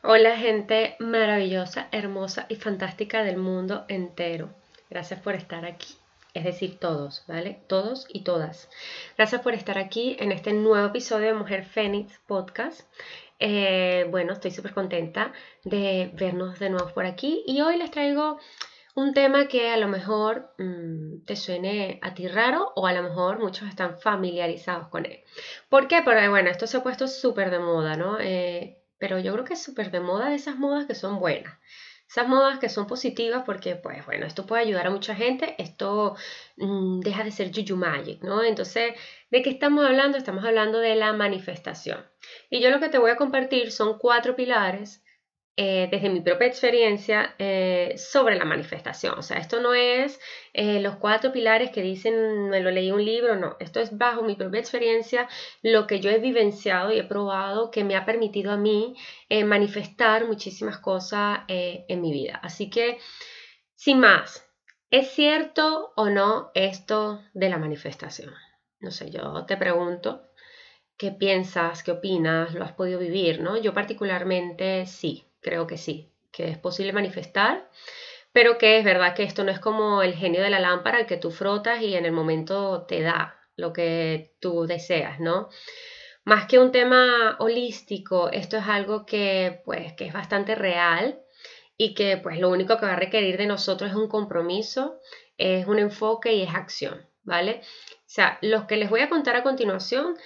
Hola gente maravillosa, hermosa y fantástica del mundo entero. Gracias por estar aquí. Es decir, todos, ¿vale? Todos y todas. Gracias por estar aquí en este nuevo episodio de Mujer Fénix Podcast. Eh, bueno, estoy súper contenta de vernos de nuevo por aquí y hoy les traigo un tema que a lo mejor mm, te suene a ti raro o a lo mejor muchos están familiarizados con él. ¿Por qué? Porque bueno, esto se ha puesto súper de moda, ¿no? Eh, pero yo creo que es súper de moda de esas modas que son buenas. Esas modas que son positivas porque, pues bueno, esto puede ayudar a mucha gente, esto mm, deja de ser Juju Magic, ¿no? Entonces, ¿de qué estamos hablando? Estamos hablando de la manifestación. Y yo lo que te voy a compartir son cuatro pilares eh, desde mi propia experiencia eh, sobre la manifestación. O sea, esto no es eh, los cuatro pilares que dicen, me lo leí un libro, no, esto es bajo mi propia experiencia, lo que yo he vivenciado y he probado que me ha permitido a mí manifestar muchísimas cosas en mi vida. Así que, sin más, ¿es cierto o no esto de la manifestación? No sé, yo te pregunto. ¿Qué piensas? ¿Qué opinas? ¿Lo has podido vivir? ¿no? Yo particularmente sí creo que sí, que es posible manifestar, pero que es verdad que esto no es como el genio de la lámpara, el que tú frotas y en el momento te da lo que tú deseas, ¿no? Más que un tema holístico, esto es algo que pues que es bastante real y que pues lo único que va a requerir de nosotros es un compromiso, es un enfoque y es acción, ¿vale? O sea, lo que les voy a contar a continuación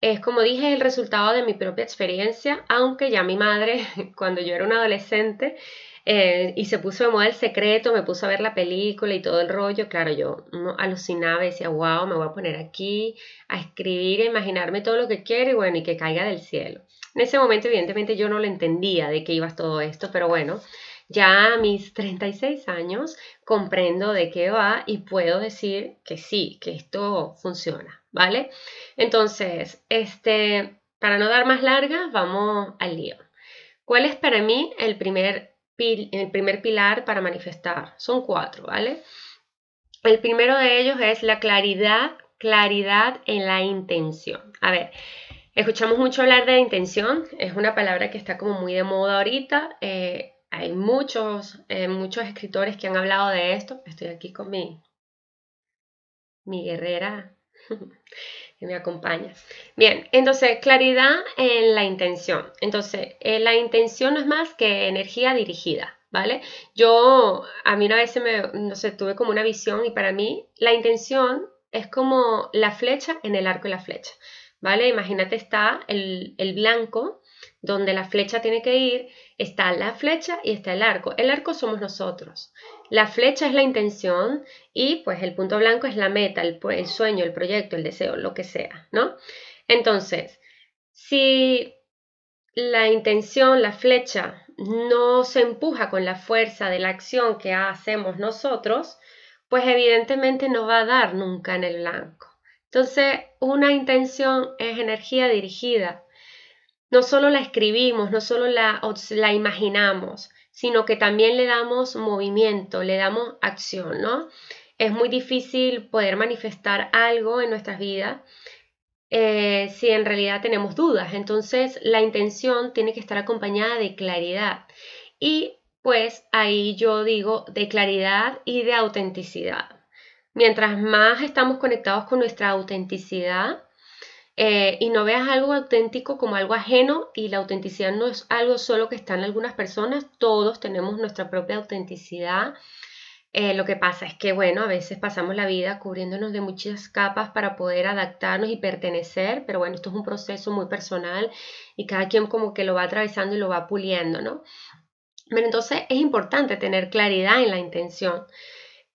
es, como dije, el resultado de mi propia experiencia, aunque ya mi madre, cuando yo era una adolescente eh, y se puso de moda el secreto, me puso a ver la película y todo el rollo, claro, yo alucinaba y decía, wow, me voy a poner aquí a escribir, a imaginarme todo lo que quiero y bueno, y que caiga del cielo. En ese momento, evidentemente, yo no lo entendía de qué iba todo esto, pero bueno, ya a mis 36 años comprendo de qué va y puedo decir que sí, que esto funciona, ¿vale? Entonces, este, para no dar más largas, vamos al lío. ¿Cuál es para mí el primer, pilar para manifestar? Son cuatro, ¿vale? El primero de ellos es la claridad, claridad en la intención. A ver, escuchamos mucho hablar de intención, es una palabra que está como muy de moda ahorita. Eh, hay muchos, eh, muchos escritores que han hablado de esto. Estoy aquí con mi guerrera que me acompaña. Bien, entonces, claridad en la intención. Entonces, eh, la intención no es más que energía dirigida, ¿vale? Yo, a mí una vez me, no sé, tuve como una visión y para mí la intención es como la flecha en el arco y la flecha, ¿vale? Imagínate está el, el blanco donde la flecha tiene que ir, está la flecha y está el arco. El arco somos nosotros. La flecha es la intención y pues el punto blanco es la meta, el, sueño, el proyecto, el deseo, lo que sea, ¿no? Entonces, si la intención, la flecha, no se empuja con la fuerza de la acción que hacemos nosotros, pues evidentemente no va a dar nunca en el blanco. Entonces, una intención es energía dirigida, no solo la escribimos, no solo la, la imaginamos, sino que también le damos movimiento, le damos acción, ¿no? Es muy difícil poder manifestar algo en nuestras vidas eh, si en realidad tenemos dudas. Entonces la intención tiene que estar acompañada de claridad. Y pues ahí yo digo de claridad y de autenticidad. Mientras más estamos conectados con nuestra autenticidad, eh, y no veas algo auténtico como algo ajeno y la autenticidad no es algo solo que está en algunas personas, todos tenemos nuestra propia autenticidad. Eh, lo que pasa es que, bueno, a veces pasamos la vida cubriéndonos de muchas capas para poder adaptarnos y pertenecer, pero bueno, esto es un proceso muy personal y cada quien como que lo va atravesando y lo va puliendo, ¿no? Pero entonces es importante tener claridad en la intención.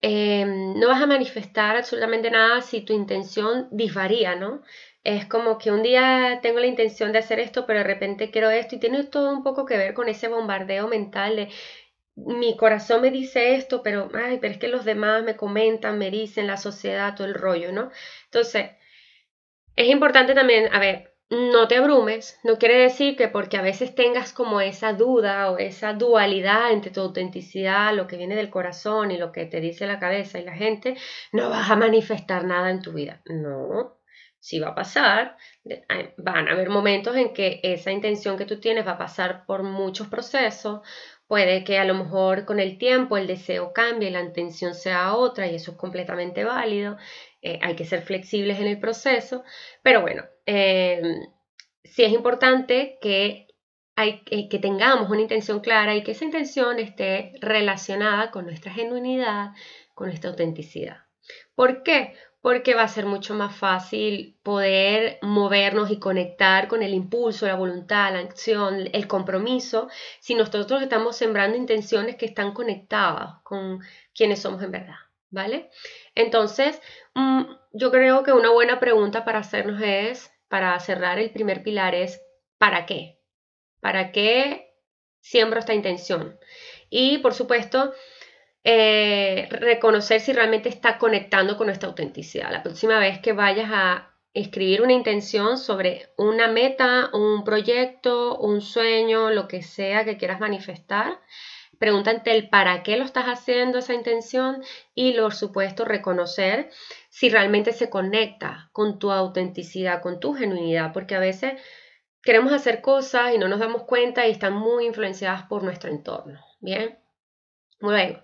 Eh, no vas a manifestar absolutamente nada si tu intención disvaría, ¿no? Es como que un día tengo la intención de hacer esto, pero de repente quiero esto y tiene todo un poco que ver con ese bombardeo mental de mi corazón me dice esto, pero ay, pero es que los demás me comentan, me dicen, la sociedad, todo el rollo, ¿no? Entonces, es importante también, a ver, no te abrumes, no quiere decir que porque a veces tengas como esa duda o esa dualidad entre tu autenticidad, lo que viene del corazón y lo que te dice la cabeza y la gente, no vas a manifestar nada en tu vida. No, sí va a pasar, van a haber momentos en que esa intención que tú tienes va a pasar por muchos procesos, puede que a lo mejor con el tiempo el deseo cambie, la intención sea otra y eso es completamente válido, eh, hay que ser flexibles en el proceso, pero bueno, em, sí es importante que, hay, eh, que tengamos una intención clara y que esa intención esté relacionada con nuestra genuinidad, con nuestra autenticidad. ¿Por qué? Porque va a ser mucho más fácil poder movernos y conectar con el impulso, la voluntad, la acción, el compromiso, si nosotros estamos sembrando intenciones que están conectadas con quienes somos en verdad, ¿vale? Entonces, mm, yo creo que una buena pregunta para hacernos es, para cerrar el primer pilar es, ¿para qué? ¿Para qué siembro esta intención? Y, por supuesto, eh, reconocer si realmente está conectando con nuestra autenticidad. La próxima vez que vayas a escribir una intención sobre una meta, un proyecto, un sueño, lo que sea que quieras manifestar, pregúntate el para qué lo estás haciendo esa intención y, por supuesto, reconocer si realmente se conecta con tu autenticidad, con tu genuinidad, porque a veces queremos hacer cosas y no nos damos cuenta y están muy influenciadas por nuestro entorno. Bien, bueno,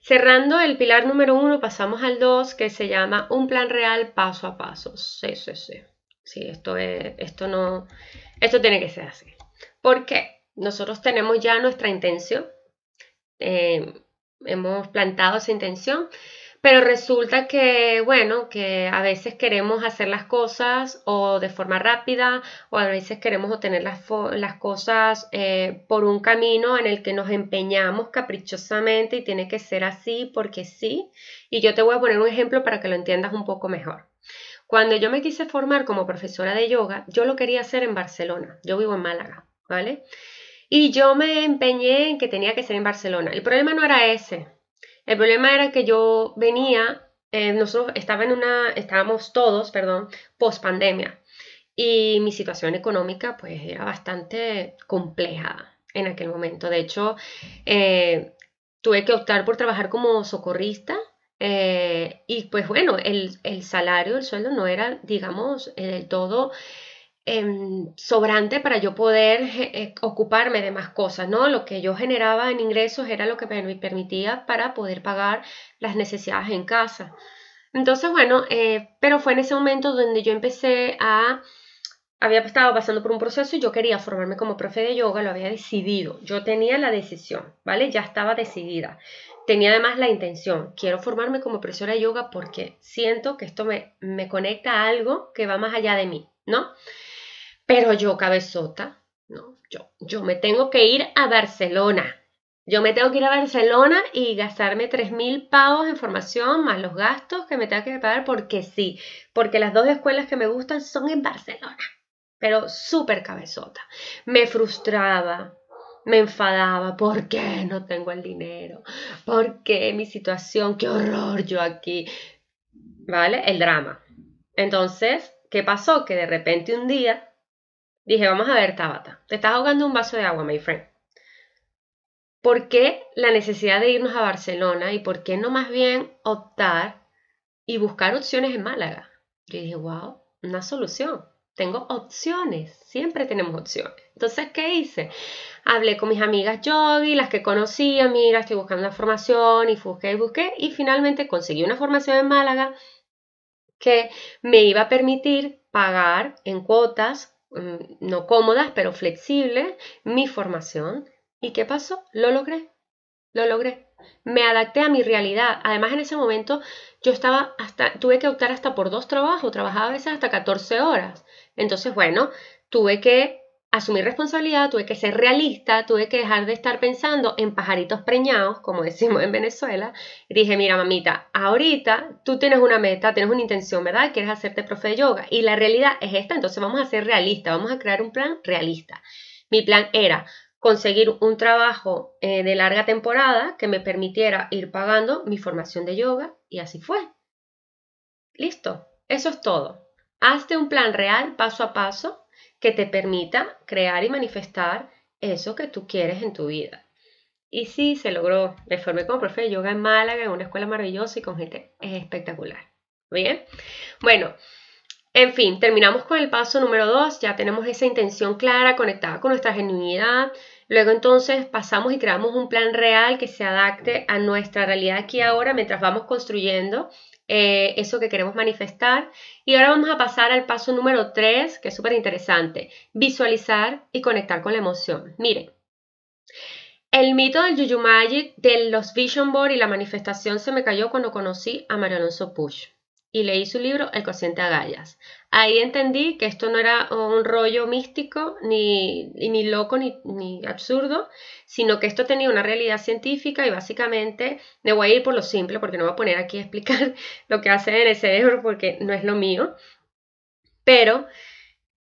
cerrando el pilar número uno, pasamos al dos, que se llama un plan real paso a paso. Sí, sí, sí. Sí, esto, es, esto no, esto tiene que ser así. ¿Por qué? Nosotros tenemos ya nuestra intención, eh, hemos plantado esa intención, pero resulta que, bueno, que a veces queremos hacer las cosas o de forma rápida o a veces queremos obtener las, cosas eh, por un camino en el que nos empeñamos caprichosamente y tiene que ser así porque sí. Y yo te voy a poner un ejemplo para que lo entiendas un poco mejor. Cuando yo me quise formar como profesora de yoga, yo lo quería hacer en Barcelona. Yo vivo en Málaga, ¿vale? Y yo me empeñé en que tenía que ser en Barcelona. El problema no era ese. El problema era que yo venía, eh, nosotros en una, estábamos todos, perdón, post pandemia. Y mi situación económica pues era bastante compleja en aquel momento. De hecho, eh, tuve que optar por trabajar como socorrista eh, y pues bueno, el, el, salario, el sueldo no era, digamos, del todo Em, sobrante para yo poder eh, ocuparme de más cosas, ¿no? Lo que yo generaba en ingresos era lo que me permitía para poder pagar las necesidades en casa. Entonces, bueno, eh, pero fue en ese momento donde yo empecé a... Había estado pasando por un proceso y yo quería formarme como profe de yoga, lo había decidido. Yo tenía la decisión, ¿vale? Ya estaba decidida. Tenía además la intención, quiero formarme como profesora de yoga porque siento que esto me, me conecta a algo que va más allá de mí, ¿no? Pero yo, cabezota, no, yo, yo me tengo que ir a Barcelona. Yo me tengo que ir a Barcelona y gastarme 3.000 pavos en formación más los gastos que me tengo que pagar porque sí, porque las dos escuelas que me gustan son en Barcelona. Pero súper cabezota. Me frustraba, me enfadaba. ¿Por qué no tengo el dinero? ¿Por qué mi situación? ¡Qué horror yo aquí! ¿Vale? El drama. Entonces, ¿qué pasó? Que de repente un día Dije, vamos a ver, Tabata, te estás ahogando un vaso de agua, my friend. ¿Por qué la necesidad de irnos a Barcelona y por qué no más bien optar y buscar opciones en Málaga? Yo dije, wow, una solución. Tengo opciones, siempre tenemos opciones. Entonces, ¿qué hice? Hablé con mis amigas yogi, las que conocía, mira, estoy buscando una formación y busqué y busqué y finalmente conseguí una formación en Málaga que me iba a permitir pagar en cuotas no cómodas, pero flexibles, mi formación. ¿Y qué pasó? Lo logré, lo logré. Me adapté a mi realidad. Además, en ese momento yo estaba hasta, tuve que optar hasta por dos trabajos, trabajaba a veces hasta 14 horas. Entonces, bueno, tuve que asumir responsabilidad, tuve que ser realista, tuve que dejar de estar pensando en pajaritos preñados, como decimos en Venezuela. Dije, mira, mamita, ahorita tú tienes una meta, tienes una intención, ¿verdad? Quieres hacerte profe de yoga. Y la realidad es esta, entonces vamos a ser realistas, vamos a crear un plan realista. Mi plan era conseguir un trabajo eh, de larga temporada que me permitiera ir pagando mi formación de yoga y así fue. Listo, eso es todo. Hazte un plan real paso a paso que te permita crear y manifestar eso que tú quieres en tu vida. Y sí, se logró. Me formé como profe de yoga en Málaga, en una escuela maravillosa y con gente espectacular. ¿Bien? Bueno, En fin, terminamos con el paso número 2, ya tenemos esa intención clara, conectada con nuestra genuinidad. Luego entonces pasamos y creamos un plan real que se adapte a nuestra realidad aquí ahora mientras vamos construyendo eh, eso que queremos manifestar. Y ahora vamos a pasar al paso número 3, que es súper interesante, visualizar y conectar con la emoción. Miren, el mito del Juju Magic, de los Vision Board y la manifestación se me cayó cuando conocí a Mario Alonso Push y leí su libro El cociente Agallas. Ahí entendí que esto no era un rollo místico, ni, ni loco, ni, ni, absurdo, sino que esto tenía una realidad científica y básicamente me voy a ir por lo simple porque no voy a poner aquí a explicar lo que hace en el cerebro porque no es lo mío. Pero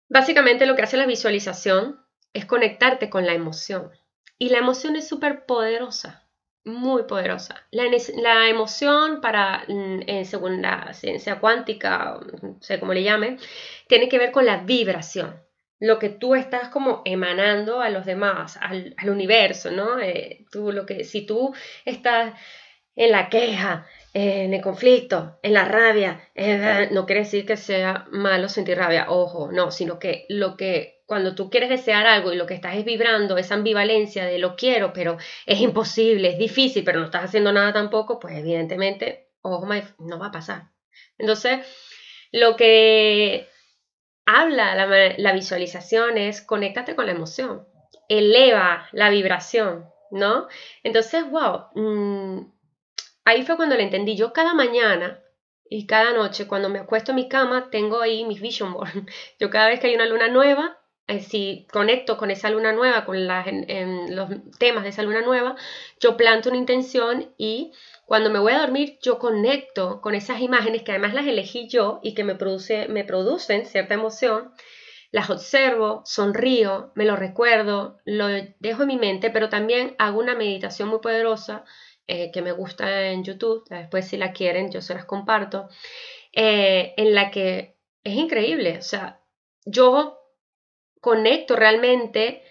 básicamente lo que hace la visualización es conectarte con la emoción. Y la emoción es súper poderosa muy poderosa. La, emoción para, mm, según la ciencia cuántica, no sé cómo le llame, tiene que ver con la vibración. Lo que tú estás como emanando a los demás, al, universo, ¿no? Eh, tú, lo que, si tú estás en la queja, en el conflicto, en la rabia, eh, no quiere decir que sea malo sentir rabia, ojo, no, sino que lo que cuando tú quieres desear algo y lo que estás es vibrando, esa ambivalencia de lo quiero, pero es imposible, es difícil, pero no estás haciendo nada tampoco, pues evidentemente, ojo, no va a pasar. Entonces, lo que habla la, visualización es conéctate con la emoción, eleva la vibración, ¿no? Entonces, wow, mm, ahí fue cuando le entendí. Yo cada mañana y cada noche, cuando me acuesto en mi cama, tengo ahí mis vision board. Yo cada vez que hay una luna nueva, eh, si conecto con esa luna nueva, con los temas de esa luna nueva, yo planto una intención y cuando me voy a dormir yo conecto con esas imágenes que además las elegí yo y que me, produce, me producen cierta emoción, las observo, sonrío, me lo recuerdo, lo dejo en mi mente, pero también hago una meditación muy poderosa eh, que me gusta en YouTube, después si la quieren yo se las comparto, eh, en la que es increíble, o sea, yo conecto realmente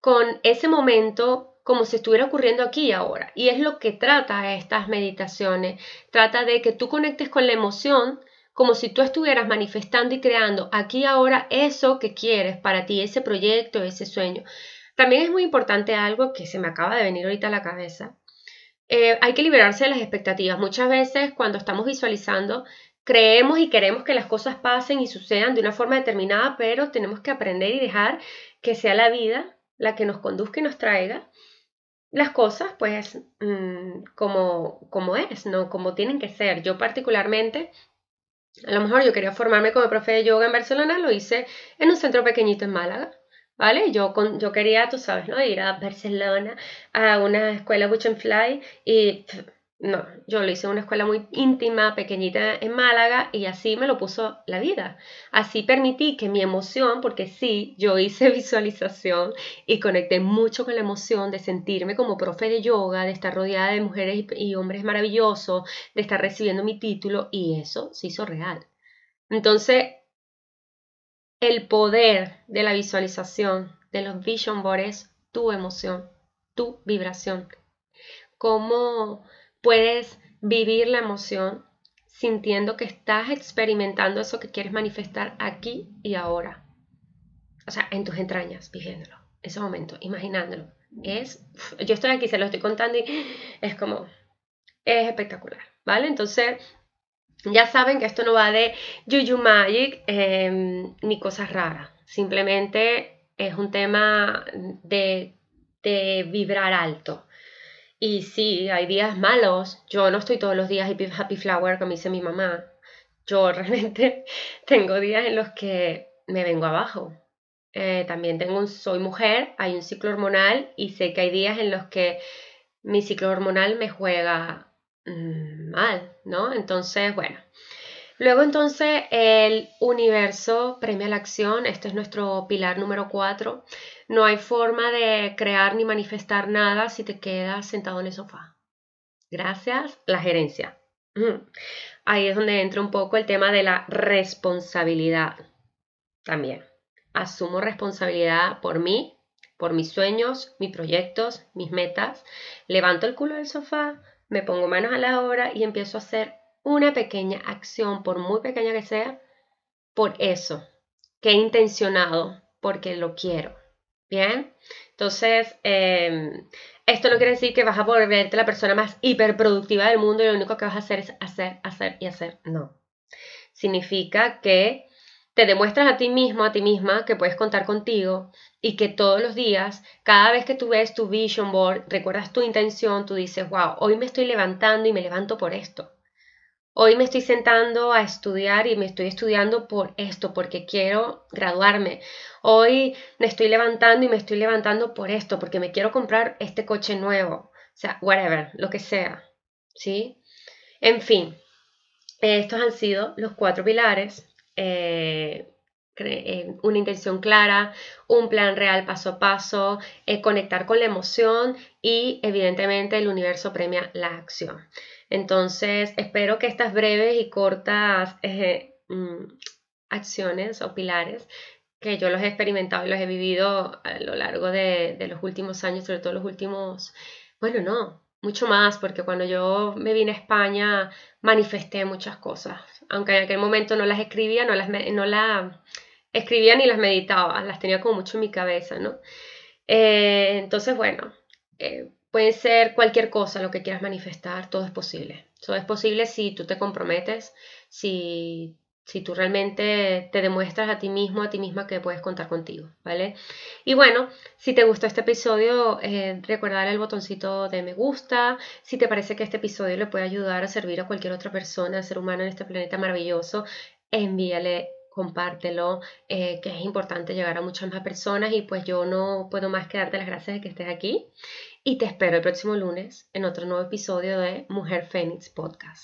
con ese momento como si estuviera ocurriendo aquí y ahora. Y es lo que trata estas meditaciones. Trata de que tú conectes con la emoción como si tú estuvieras manifestando y creando aquí y ahora eso que quieres para ti, ese proyecto, ese sueño. También es muy importante algo que se me acaba de venir ahorita a la cabeza. Eh, hay que liberarse de las expectativas. Muchas veces cuando estamos visualizando creemos y queremos que las cosas pasen y sucedan de una forma determinada, pero tenemos que aprender y dejar que sea la vida la que nos conduzca y nos traiga las cosas pues mm, como, como es, ¿no? Como tienen que ser. Yo particularmente, a lo mejor yo quería formarme como profe de yoga en Barcelona, lo hice en un centro pequeñito en Málaga. ¿Vale? Yo, con, yo quería, tú sabes, ¿no? Ir a Barcelona a una escuela Buch Fly y no, yo lo hice en una escuela muy íntima, pequeñita en Málaga y así me lo puso la vida. Así permití que mi emoción, porque sí, yo hice visualización y conecté mucho con la emoción de sentirme como profe de yoga, de estar rodeada de mujeres y hombres maravillosos, de estar recibiendo mi título y eso se hizo real. Entonces, el poder de la visualización, de los vision boards, tu emoción, tu vibración. Cómo puedes vivir la emoción sintiendo que estás experimentando eso que quieres manifestar aquí y ahora. O sea, en tus entrañas, viviéndolo, ese momento, imaginándolo. Es, yo estoy aquí, se lo estoy contando y es como, es espectacular, ¿vale? Entonces, ya saben que esto no va de Juju Magic em, ni cosas raras. Simplemente es un tema de, de vibrar alto. Y sí, hay días malos. Yo no estoy todos los días happy flower, como dice mi mamá. Yo realmente tengo días en los que me vengo abajo. Eh, también tengo un, soy mujer, hay un ciclo hormonal y sé que hay días en los que mi ciclo hormonal me juega mm, mal, ¿no? Entonces, bueno. Luego entonces el universo premia la acción, este es nuestro pilar número 4. No hay forma de crear ni manifestar nada si te quedas sentado en el sofá. Gracias, la gerencia. Ahí es donde entra un poco el tema de la responsabilidad. También. Asumo responsabilidad por mí, por mis sueños, mis proyectos, mis metas. Levanto el culo del sofá, me pongo manos a la obra y empiezo a hacer una pequeña acción, por muy pequeña que sea, por eso, que he intencionado porque lo quiero. Bien, entonces, em, esto no quiere decir que vas a volverte la persona más hiperproductiva del mundo y lo único que vas a hacer es hacer, hacer y hacer. No. Significa que te demuestras a ti mismo, a ti misma, que puedes contar contigo y que todos los días, cada vez que tú ves tu vision board, recuerdas tu intención, tú dices, wow, hoy me estoy levantando y me levanto por esto. Hoy me estoy sentando a estudiar y me estoy estudiando por esto, porque quiero graduarme. Hoy me estoy levantando y me estoy levantando por esto, porque me quiero comprar este coche nuevo. O sea, whatever, lo que sea. ¿Sí? En fin, estos han sido los cuatro pilares. Eh, una intención clara, un plan real paso a paso, eh, conectar con la emoción y evidentemente el universo premia la acción. Entonces, espero que estas breves y cortas eh, mm, acciones o pilares que yo los he experimentado y los he vivido a lo largo de, los últimos años, sobre todo los últimos, bueno, no, mucho más, porque cuando yo me vine a España manifesté muchas cosas, aunque en aquel momento no las escribía, no las no la escribía ni las meditaba, las tenía como mucho en mi cabeza, ¿no? Eh, entonces, bueno, eh, Puede ser cualquier cosa lo que quieras manifestar, todo es posible. Todo es posible si tú te comprometes, si, si tú realmente te demuestras a ti mismo, a ti misma que puedes contar contigo, ¿vale? Y bueno, si te gustó este episodio, eh, recuerda el botoncito de me gusta. Si te parece que este episodio le puede ayudar a servir a cualquier otra persona, ser humano en este planeta maravilloso, envíale compártelo, eh, que es importante llegar a muchas más personas y pues yo no puedo más que darte las gracias de que estés aquí y te espero el próximo lunes en otro nuevo episodio de Mujer Fénix Podcast.